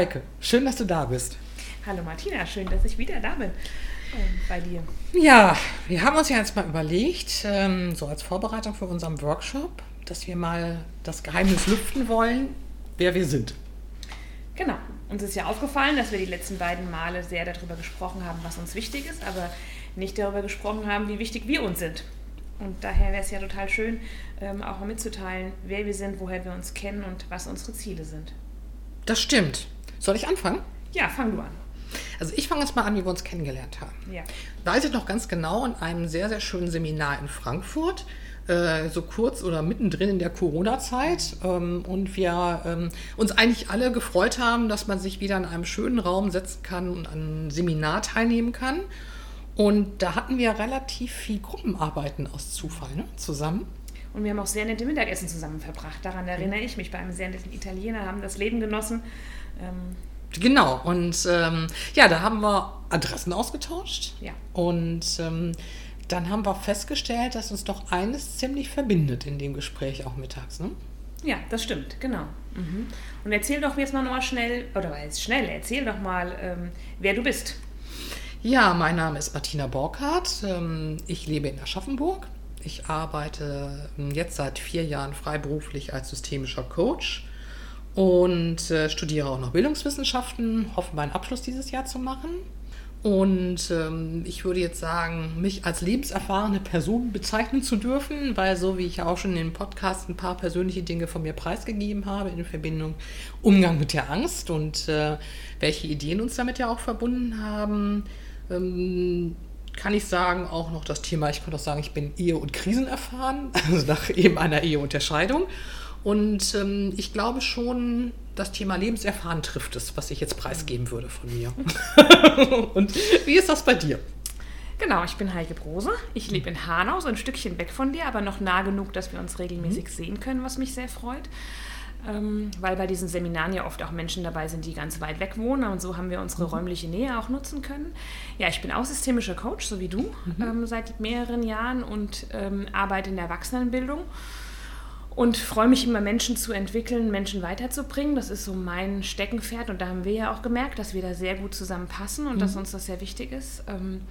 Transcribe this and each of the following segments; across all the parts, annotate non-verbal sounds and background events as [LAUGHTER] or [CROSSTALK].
Hallo Heike, schön, dass du da bist. Hallo Martina, schön, dass ich wieder da bin ähm, bei dir. Ja, wir haben uns ja jetzt mal überlegt, ähm, so als Vorbereitung für unseren Workshop, dass wir mal das Geheimnis lüften wollen, wer wir sind. Genau. Uns ist ja aufgefallen, dass wir die letzten beiden Male sehr darüber gesprochen haben, was uns wichtig ist, aber nicht darüber gesprochen haben, wie wichtig wir uns sind. Und daher wäre es ja total schön, ähm, auch mal mitzuteilen, wer wir sind, woher wir uns kennen und was unsere Ziele sind. Das stimmt. Soll ich anfangen? Ja, fang du an. Also ich fange jetzt mal an, wie wir uns kennengelernt haben. Ja. Weiß ich noch ganz genau in einem sehr, sehr schönen Seminar in Frankfurt, äh, so kurz oder mittendrin in der Corona-Zeit. Ähm, und wir ähm, uns eigentlich alle gefreut haben, dass man sich wieder in einem schönen Raum setzen kann und an einem Seminar teilnehmen kann. Und da hatten wir relativ viel Gruppenarbeiten aus Zufall ne, zusammen. Und wir haben auch sehr nette Mittagessen zusammen verbracht. Daran erinnere ich mich bei einem sehr netten Italiener, haben das Leben genossen. Ähm genau, und ähm, ja, da haben wir Adressen ausgetauscht. Ja. Und ähm, dann haben wir festgestellt, dass uns doch eines ziemlich verbindet in dem Gespräch auch mittags. Ne? Ja, das stimmt, genau. Mhm. Und erzähl doch jetzt mal nochmal schnell, oder jetzt schnell, erzähl doch mal, ähm, wer du bist. Ja, mein Name ist Martina Borkhardt. Ähm, ich lebe in Aschaffenburg. Ich arbeite ähm, jetzt seit vier Jahren freiberuflich als systemischer Coach und äh, studiere auch noch Bildungswissenschaften, hoffe meinen Abschluss dieses Jahr zu machen. Und ähm, ich würde jetzt sagen, mich als lebenserfahrene Person bezeichnen zu dürfen, weil so wie ich auch schon in dem Podcast ein paar persönliche Dinge von mir preisgegeben habe in Verbindung Umgang mit der Angst und äh, welche Ideen uns damit ja auch verbunden haben, ähm, kann ich sagen, auch noch das Thema, ich könnte auch sagen, ich bin Ehe- und Krisen erfahren, [LAUGHS] also nach eben einer Eheunterscheidung. Und ähm, ich glaube schon, das Thema Lebenserfahren trifft es, was ich jetzt preisgeben würde von mir. [LAUGHS] und wie ist das bei dir? Genau, ich bin Heike Brose. Ich lebe in Hanau, so ein Stückchen weg von dir, aber noch nah genug, dass wir uns regelmäßig mhm. sehen können, was mich sehr freut weil bei diesen Seminaren ja oft auch Menschen dabei sind, die ganz weit weg wohnen und so haben wir unsere mhm. räumliche Nähe auch nutzen können. Ja, ich bin auch systemischer Coach, so wie du, mhm. ähm, seit mehreren Jahren und ähm, arbeite in der Erwachsenenbildung und freue mich immer, Menschen zu entwickeln, Menschen weiterzubringen. Das ist so mein Steckenpferd und da haben wir ja auch gemerkt, dass wir da sehr gut zusammenpassen und mhm. dass uns das sehr wichtig ist. Ähm,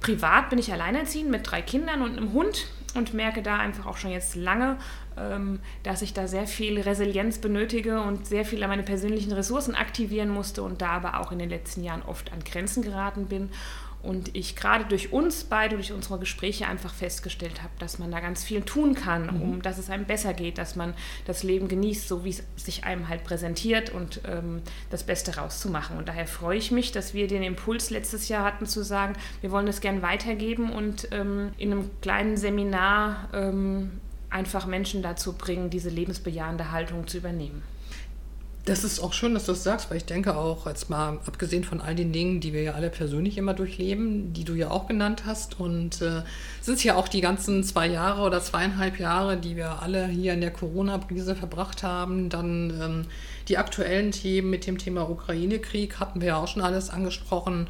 privat bin ich alleinerziehend mit drei Kindern und einem Hund und merke da einfach auch schon jetzt lange, ähm, dass ich da sehr viel Resilienz benötige und sehr viel an meine persönlichen Ressourcen aktivieren musste und da aber auch in den letzten Jahren oft an Grenzen geraten bin. Und ich gerade durch uns beide, durch unsere Gespräche einfach festgestellt habe, dass man da ganz viel tun kann, mhm. um dass es einem besser geht, dass man das Leben genießt, so wie es sich einem halt präsentiert und ähm, das Beste rauszumachen. Und daher freue ich mich, dass wir den Impuls letztes Jahr hatten zu sagen, wir wollen das gern weitergeben und ähm, in einem kleinen Seminar ähm, einfach Menschen dazu bringen, diese lebensbejahende Haltung zu übernehmen. Das ist auch schön, dass du das sagst, weil ich denke auch, jetzt mal abgesehen von all den Dingen, die wir ja alle persönlich immer durchleben, die du ja auch genannt hast, und äh, sind es ja auch die ganzen zwei Jahre oder zweieinhalb Jahre, die wir alle hier in der Corona-Krise verbracht haben, dann ähm, die aktuellen Themen mit dem Thema Ukraine-Krieg hatten wir ja auch schon alles angesprochen.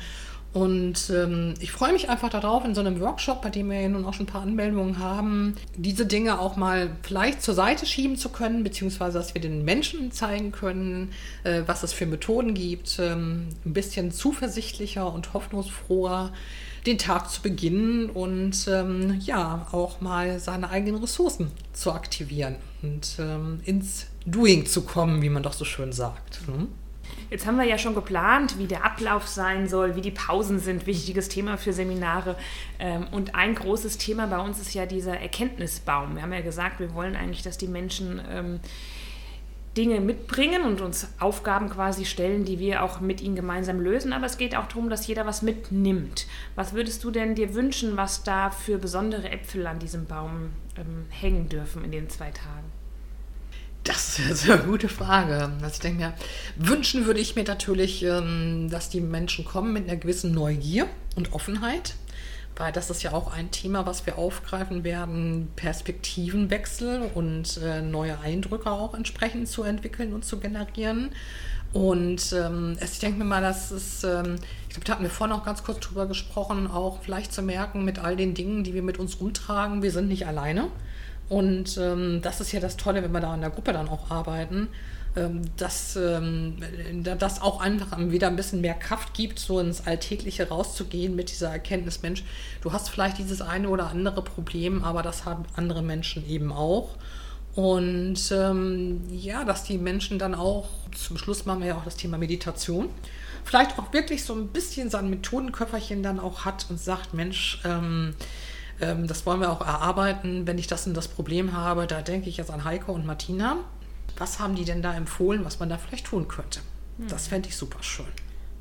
Und ähm, ich freue mich einfach darauf, in so einem Workshop, bei dem wir ja nun auch schon ein paar Anmeldungen haben, diese Dinge auch mal vielleicht zur Seite schieben zu können, beziehungsweise dass wir den Menschen zeigen können, äh, was es für Methoden gibt, ähm, ein bisschen zuversichtlicher und hoffnungsfroher den Tag zu beginnen und ähm, ja, auch mal seine eigenen Ressourcen zu aktivieren und ähm, ins Doing zu kommen, wie man doch so schön sagt. Hm? Jetzt haben wir ja schon geplant, wie der Ablauf sein soll, wie die Pausen sind, wichtiges Thema für Seminare. Ähm, und ein großes Thema bei uns ist ja dieser Erkenntnisbaum. Wir haben ja gesagt, wir wollen eigentlich, dass die Menschen ähm, Dinge mitbringen und uns Aufgaben quasi stellen, die wir auch mit ihnen gemeinsam lösen. Aber es geht auch darum, dass jeder was mitnimmt. Was würdest du denn dir wünschen, was da für besondere Äpfel an diesem Baum ähm, hängen dürfen in den zwei Tagen? Das ist eine gute Frage. Also ich denke mir, wünschen würde ich mir natürlich, ähm, dass die Menschen kommen mit einer gewissen Neugier und Offenheit, weil das ist ja auch ein Thema, was wir aufgreifen werden, Perspektivenwechsel und äh, neue Eindrücke auch entsprechend zu entwickeln und zu generieren. Und ähm, ich denke mir mal, dass es, ähm, ich glaube, da hatten wir vorhin auch ganz kurz drüber gesprochen, auch vielleicht zu merken mit all den Dingen, die wir mit uns rumtragen, wir sind nicht alleine Und ähm, das ist ja das Tolle, wenn wir da in der Gruppe dann auch arbeiten, ähm, dass ähm, das auch einfach wieder ein bisschen mehr Kraft gibt, so ins Alltägliche rauszugehen mit dieser Erkenntnis, Mensch, du hast vielleicht dieses eine oder andere Problem, aber das haben andere Menschen eben auch. Und ähm, ja, dass die Menschen dann auch, zum Schluss machen wir ja auch das Thema Meditation, vielleicht auch wirklich so ein bisschen sein Methodenköfferchen dann auch hat und sagt, Mensch, ähm, ähm, das wollen wir auch erarbeiten, wenn ich das und das Problem habe, da denke ich jetzt an Heiko und Martina. Was haben die denn da empfohlen, was man da vielleicht tun könnte? Hm. Das fände ich super schön.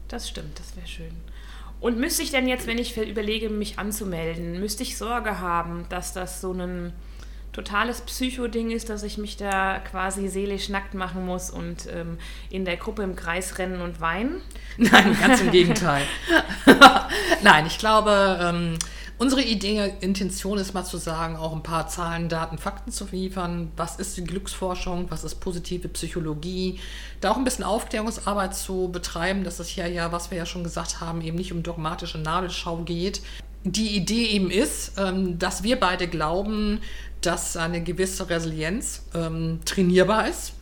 Das stimmt, das wäre schön. Und müsste ich denn jetzt, wenn ich überlege, mich anzumelden, müsste ich Sorge haben, dass das so ein totales Psycho-Ding ist, dass ich mich da quasi seelisch nackt machen muss und ähm, in der Gruppe im Kreis rennen und weinen? Nein, ganz im [LAUGHS] Gegenteil. [LAUGHS] Nein, ich glaube, ähm, unsere Idee, Intention ist mal zu sagen, auch ein paar Zahlen, Daten, Fakten zu liefern. Was ist die Glücksforschung? Was ist positive Psychologie? Da auch ein bisschen Aufklärungsarbeit zu betreiben, dass es hier ja, was wir ja schon gesagt haben, eben nicht um dogmatische Nadelschau geht, die Idee eben ist, ähm, dass wir beide glauben, dass eine gewisse Resilienz ähm, trainierbar ist.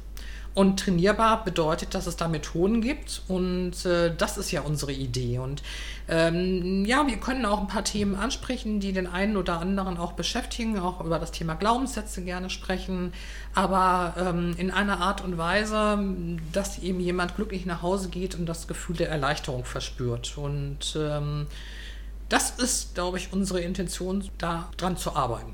Und trainierbar bedeutet, dass es da Methoden gibt. Und äh, das ist ja unsere Idee. Und ähm, ja, wir können auch ein paar Themen ansprechen, die den einen oder anderen auch beschäftigen, auch über das Thema Glaubenssätze gerne sprechen. Aber ähm, in einer Art und Weise, dass eben jemand glücklich nach Hause geht und das Gefühl der Erleichterung verspürt. Und ähm, das ist, glaube ich, unsere Intention, da dran zu arbeiten.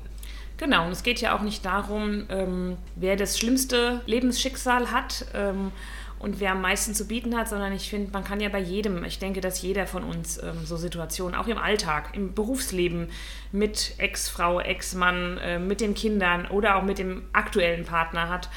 Genau, und es geht ja auch nicht darum, ähm, wer das schlimmste Lebensschicksal hat ähm, und wer am meisten zu bieten hat, sondern ich finde, man kann ja bei jedem, ich denke, dass jeder von uns ähm, so Situationen, auch im Alltag, im Berufsleben, mit Ex-Frau, Ex-Mann, äh, mit den Kindern oder auch mit dem aktuellen Partner hat,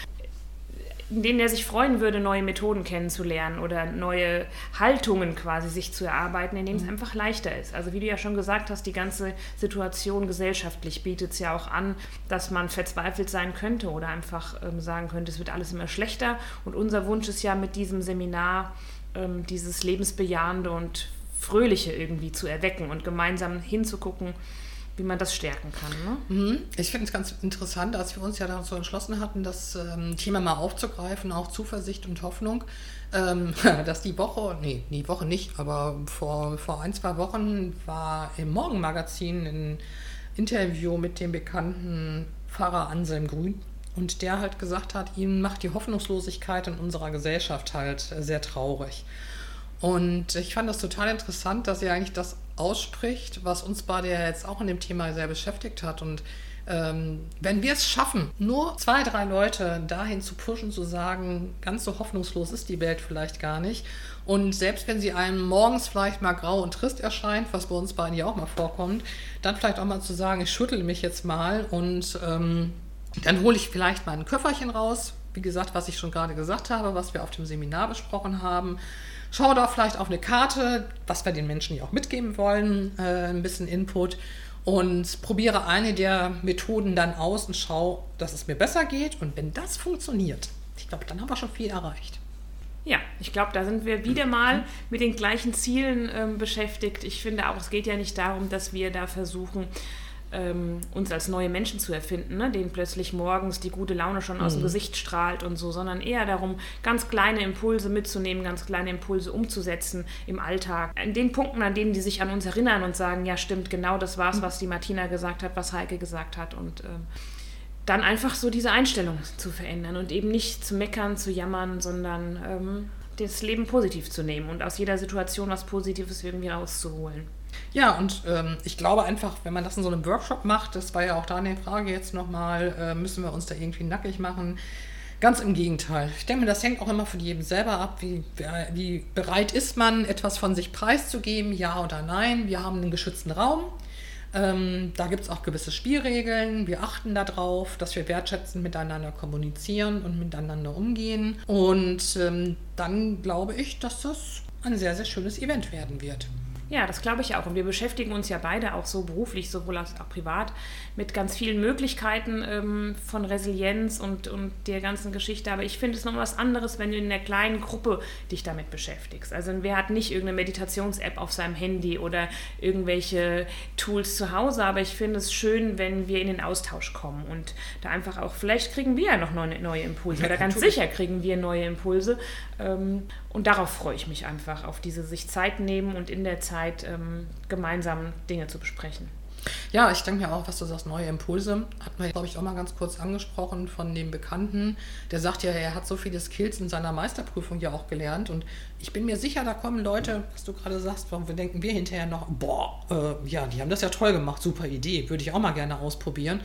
denen er sich freuen würde, neue Methoden kennenzulernen oder neue Haltungen quasi sich zu erarbeiten, in denen es mhm. einfach leichter ist. Also wie du ja schon gesagt hast, die ganze Situation gesellschaftlich bietet es ja auch an, dass man verzweifelt sein könnte oder einfach ähm, sagen könnte, es wird alles immer schlechter. Und unser Wunsch ist ja mit diesem Seminar ähm, dieses lebensbejahende und fröhliche irgendwie zu erwecken und gemeinsam hinzugucken, wie man das stärken kann. Ne? Mhm. Ich finde es ganz interessant, als wir uns ja dazu entschlossen hatten, das ähm, Thema mal aufzugreifen, auch Zuversicht und Hoffnung, ähm, [LAUGHS] dass die Woche, nee, die Woche nicht, aber vor, vor ein, zwei Wochen war im Morgenmagazin ein Interview mit dem bekannten Pfarrer Anselm Grün. Und der halt gesagt hat, ihm macht die Hoffnungslosigkeit in unserer Gesellschaft halt sehr traurig. Und ich fand das total interessant, dass er eigentlich das ausspricht, was uns beide ja jetzt auch in dem Thema sehr beschäftigt hat. Und ähm, wenn wir es schaffen, nur zwei, drei Leute dahin zu pushen, zu sagen, ganz so hoffnungslos ist die Welt vielleicht gar nicht. Und selbst wenn sie einem morgens vielleicht mal grau und trist erscheint, was bei uns beiden ja auch mal vorkommt, dann vielleicht auch mal zu sagen, ich schüttel mich jetzt mal und ähm, dann hole ich vielleicht mal ein Köfferchen raus. Wie gesagt, was ich schon gerade gesagt habe, was wir auf dem Seminar besprochen haben Schau da vielleicht auf eine Karte, was wir den Menschen ja auch mitgeben wollen, äh, ein bisschen Input und probiere eine der Methoden dann aus und schau, dass es mir besser geht. Und wenn das funktioniert, ich glaube, dann haben wir schon viel erreicht. Ja, ich glaube, da sind wir wieder mal mit den gleichen Zielen ähm, beschäftigt. Ich finde auch, es geht ja nicht darum, dass wir da versuchen, ähm, uns als neue Menschen zu erfinden, ne? denen plötzlich morgens die gute Laune schon aus mhm. dem Gesicht strahlt und so, sondern eher darum, ganz kleine Impulse mitzunehmen, ganz kleine Impulse umzusetzen im Alltag. In den Punkten, an denen die sich an uns erinnern und sagen, ja stimmt, genau das war es, mhm. was die Martina gesagt hat, was Heike gesagt hat und ähm, dann einfach so diese Einstellung zu verändern und eben nicht zu meckern, zu jammern, sondern ähm, das Leben positiv zu nehmen und aus jeder Situation was Positives irgendwie rauszuholen. Ja, und ähm, ich glaube einfach, wenn man das in so einem Workshop macht, das war ja auch da eine Frage jetzt nochmal, äh, müssen wir uns da irgendwie nackig machen? Ganz im Gegenteil. Ich denke, das hängt auch immer von jedem selber ab, wie, wie bereit ist man, etwas von sich preiszugeben, ja oder nein. Wir haben einen geschützten Raum. Ähm, da gibt es auch gewisse Spielregeln. Wir achten darauf, dass wir wertschätzend miteinander kommunizieren und miteinander umgehen. Und ähm, dann glaube ich, dass das ein sehr, sehr schönes Event werden wird. Ja, das glaube ich auch. Und wir beschäftigen uns ja beide auch so beruflich, sowohl als auch privat, mit ganz vielen Möglichkeiten ähm, von Resilienz und, und der ganzen Geschichte. Aber ich finde es noch was anderes, wenn du in einer kleinen Gruppe dich damit beschäftigst. Also wer hat nicht irgendeine Meditations-App auf seinem Handy oder irgendwelche Tools zu Hause, aber ich finde es schön, wenn wir in den Austausch kommen und da einfach auch, vielleicht kriegen wir ja noch neue, neue Impulse oder ganz sicher kriegen wir neue Impulse. Ähm, und darauf freue ich mich einfach, auf diese sich Zeit nehmen und in der Zeit ähm, gemeinsam Dinge zu besprechen. Ja, ich denke mir auch, was du sagst, neue Impulse. Hat man, glaube ich, auch mal ganz kurz angesprochen von dem Bekannten. Der sagt ja, er hat so viele Skills in seiner Meisterprüfung ja auch gelernt. Und ich bin mir sicher, da kommen Leute, was du gerade sagst, warum denken wir hinterher noch, boah, äh, ja, die haben das ja toll gemacht, super Idee, würde ich auch mal gerne ausprobieren.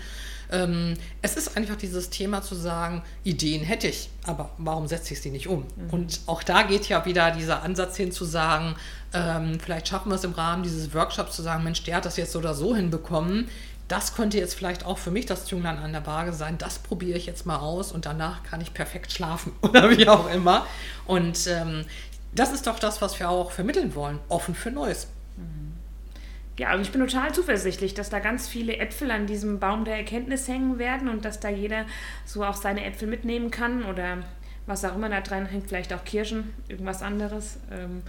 Ähm, es ist einfach dieses Thema zu sagen, Ideen hätte ich, aber warum setze ich sie nicht um? Mhm. Und auch da geht ja wieder dieser Ansatz hin zu sagen, ähm, vielleicht schaffen wir es im Rahmen dieses Workshops zu sagen, Mensch, der hat das jetzt so oder so hinbekommen. Das könnte jetzt vielleicht auch für mich das Zünglein an der Waage sein. Das probiere ich jetzt mal aus und danach kann ich perfekt schlafen [LAUGHS] oder wie auch immer. Und ähm, das ist doch das, was wir auch vermitteln wollen. Offen für Neues. Ja, also ich bin total zuversichtlich, dass da ganz viele Äpfel an diesem Baum der Erkenntnis hängen werden und dass da jeder so auch seine Äpfel mitnehmen kann oder was auch immer da dran hängt, vielleicht auch Kirschen, irgendwas anderes. Ähm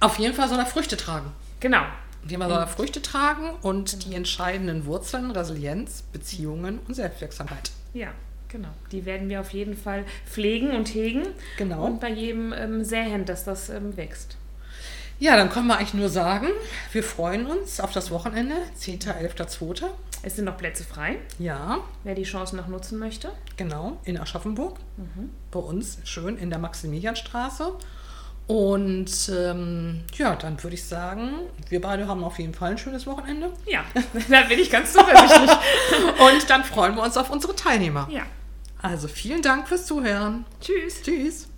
Auf jeden Fall soll er Früchte tragen. Genau. Jemand soll er Früchte tragen und die entscheidenden Wurzeln, Resilienz, Beziehungen und Selbstwirksamkeit. Ja, genau. Die werden wir auf jeden Fall pflegen und hegen. Genau. Und bei jedem ähm, säen, dass das ähm, wächst. Ja, dann können wir eigentlich nur sagen, wir freuen uns auf das Wochenende, 10., 11., 2. Es sind noch Plätze frei. Ja. Wer die Chance noch nutzen möchte. Genau, in Aschaffenburg. Mhm. Bei uns schön in der Maximilianstraße. Und ähm, ja, dann würde ich sagen, wir beide haben auf jeden Fall ein schönes Wochenende. Ja, [LAUGHS] da bin ich ganz zuversichtlich. [LAUGHS] Und dann freuen wir uns auf unsere Teilnehmer. Ja. Also vielen Dank fürs Zuhören. Tschüss. Tschüss.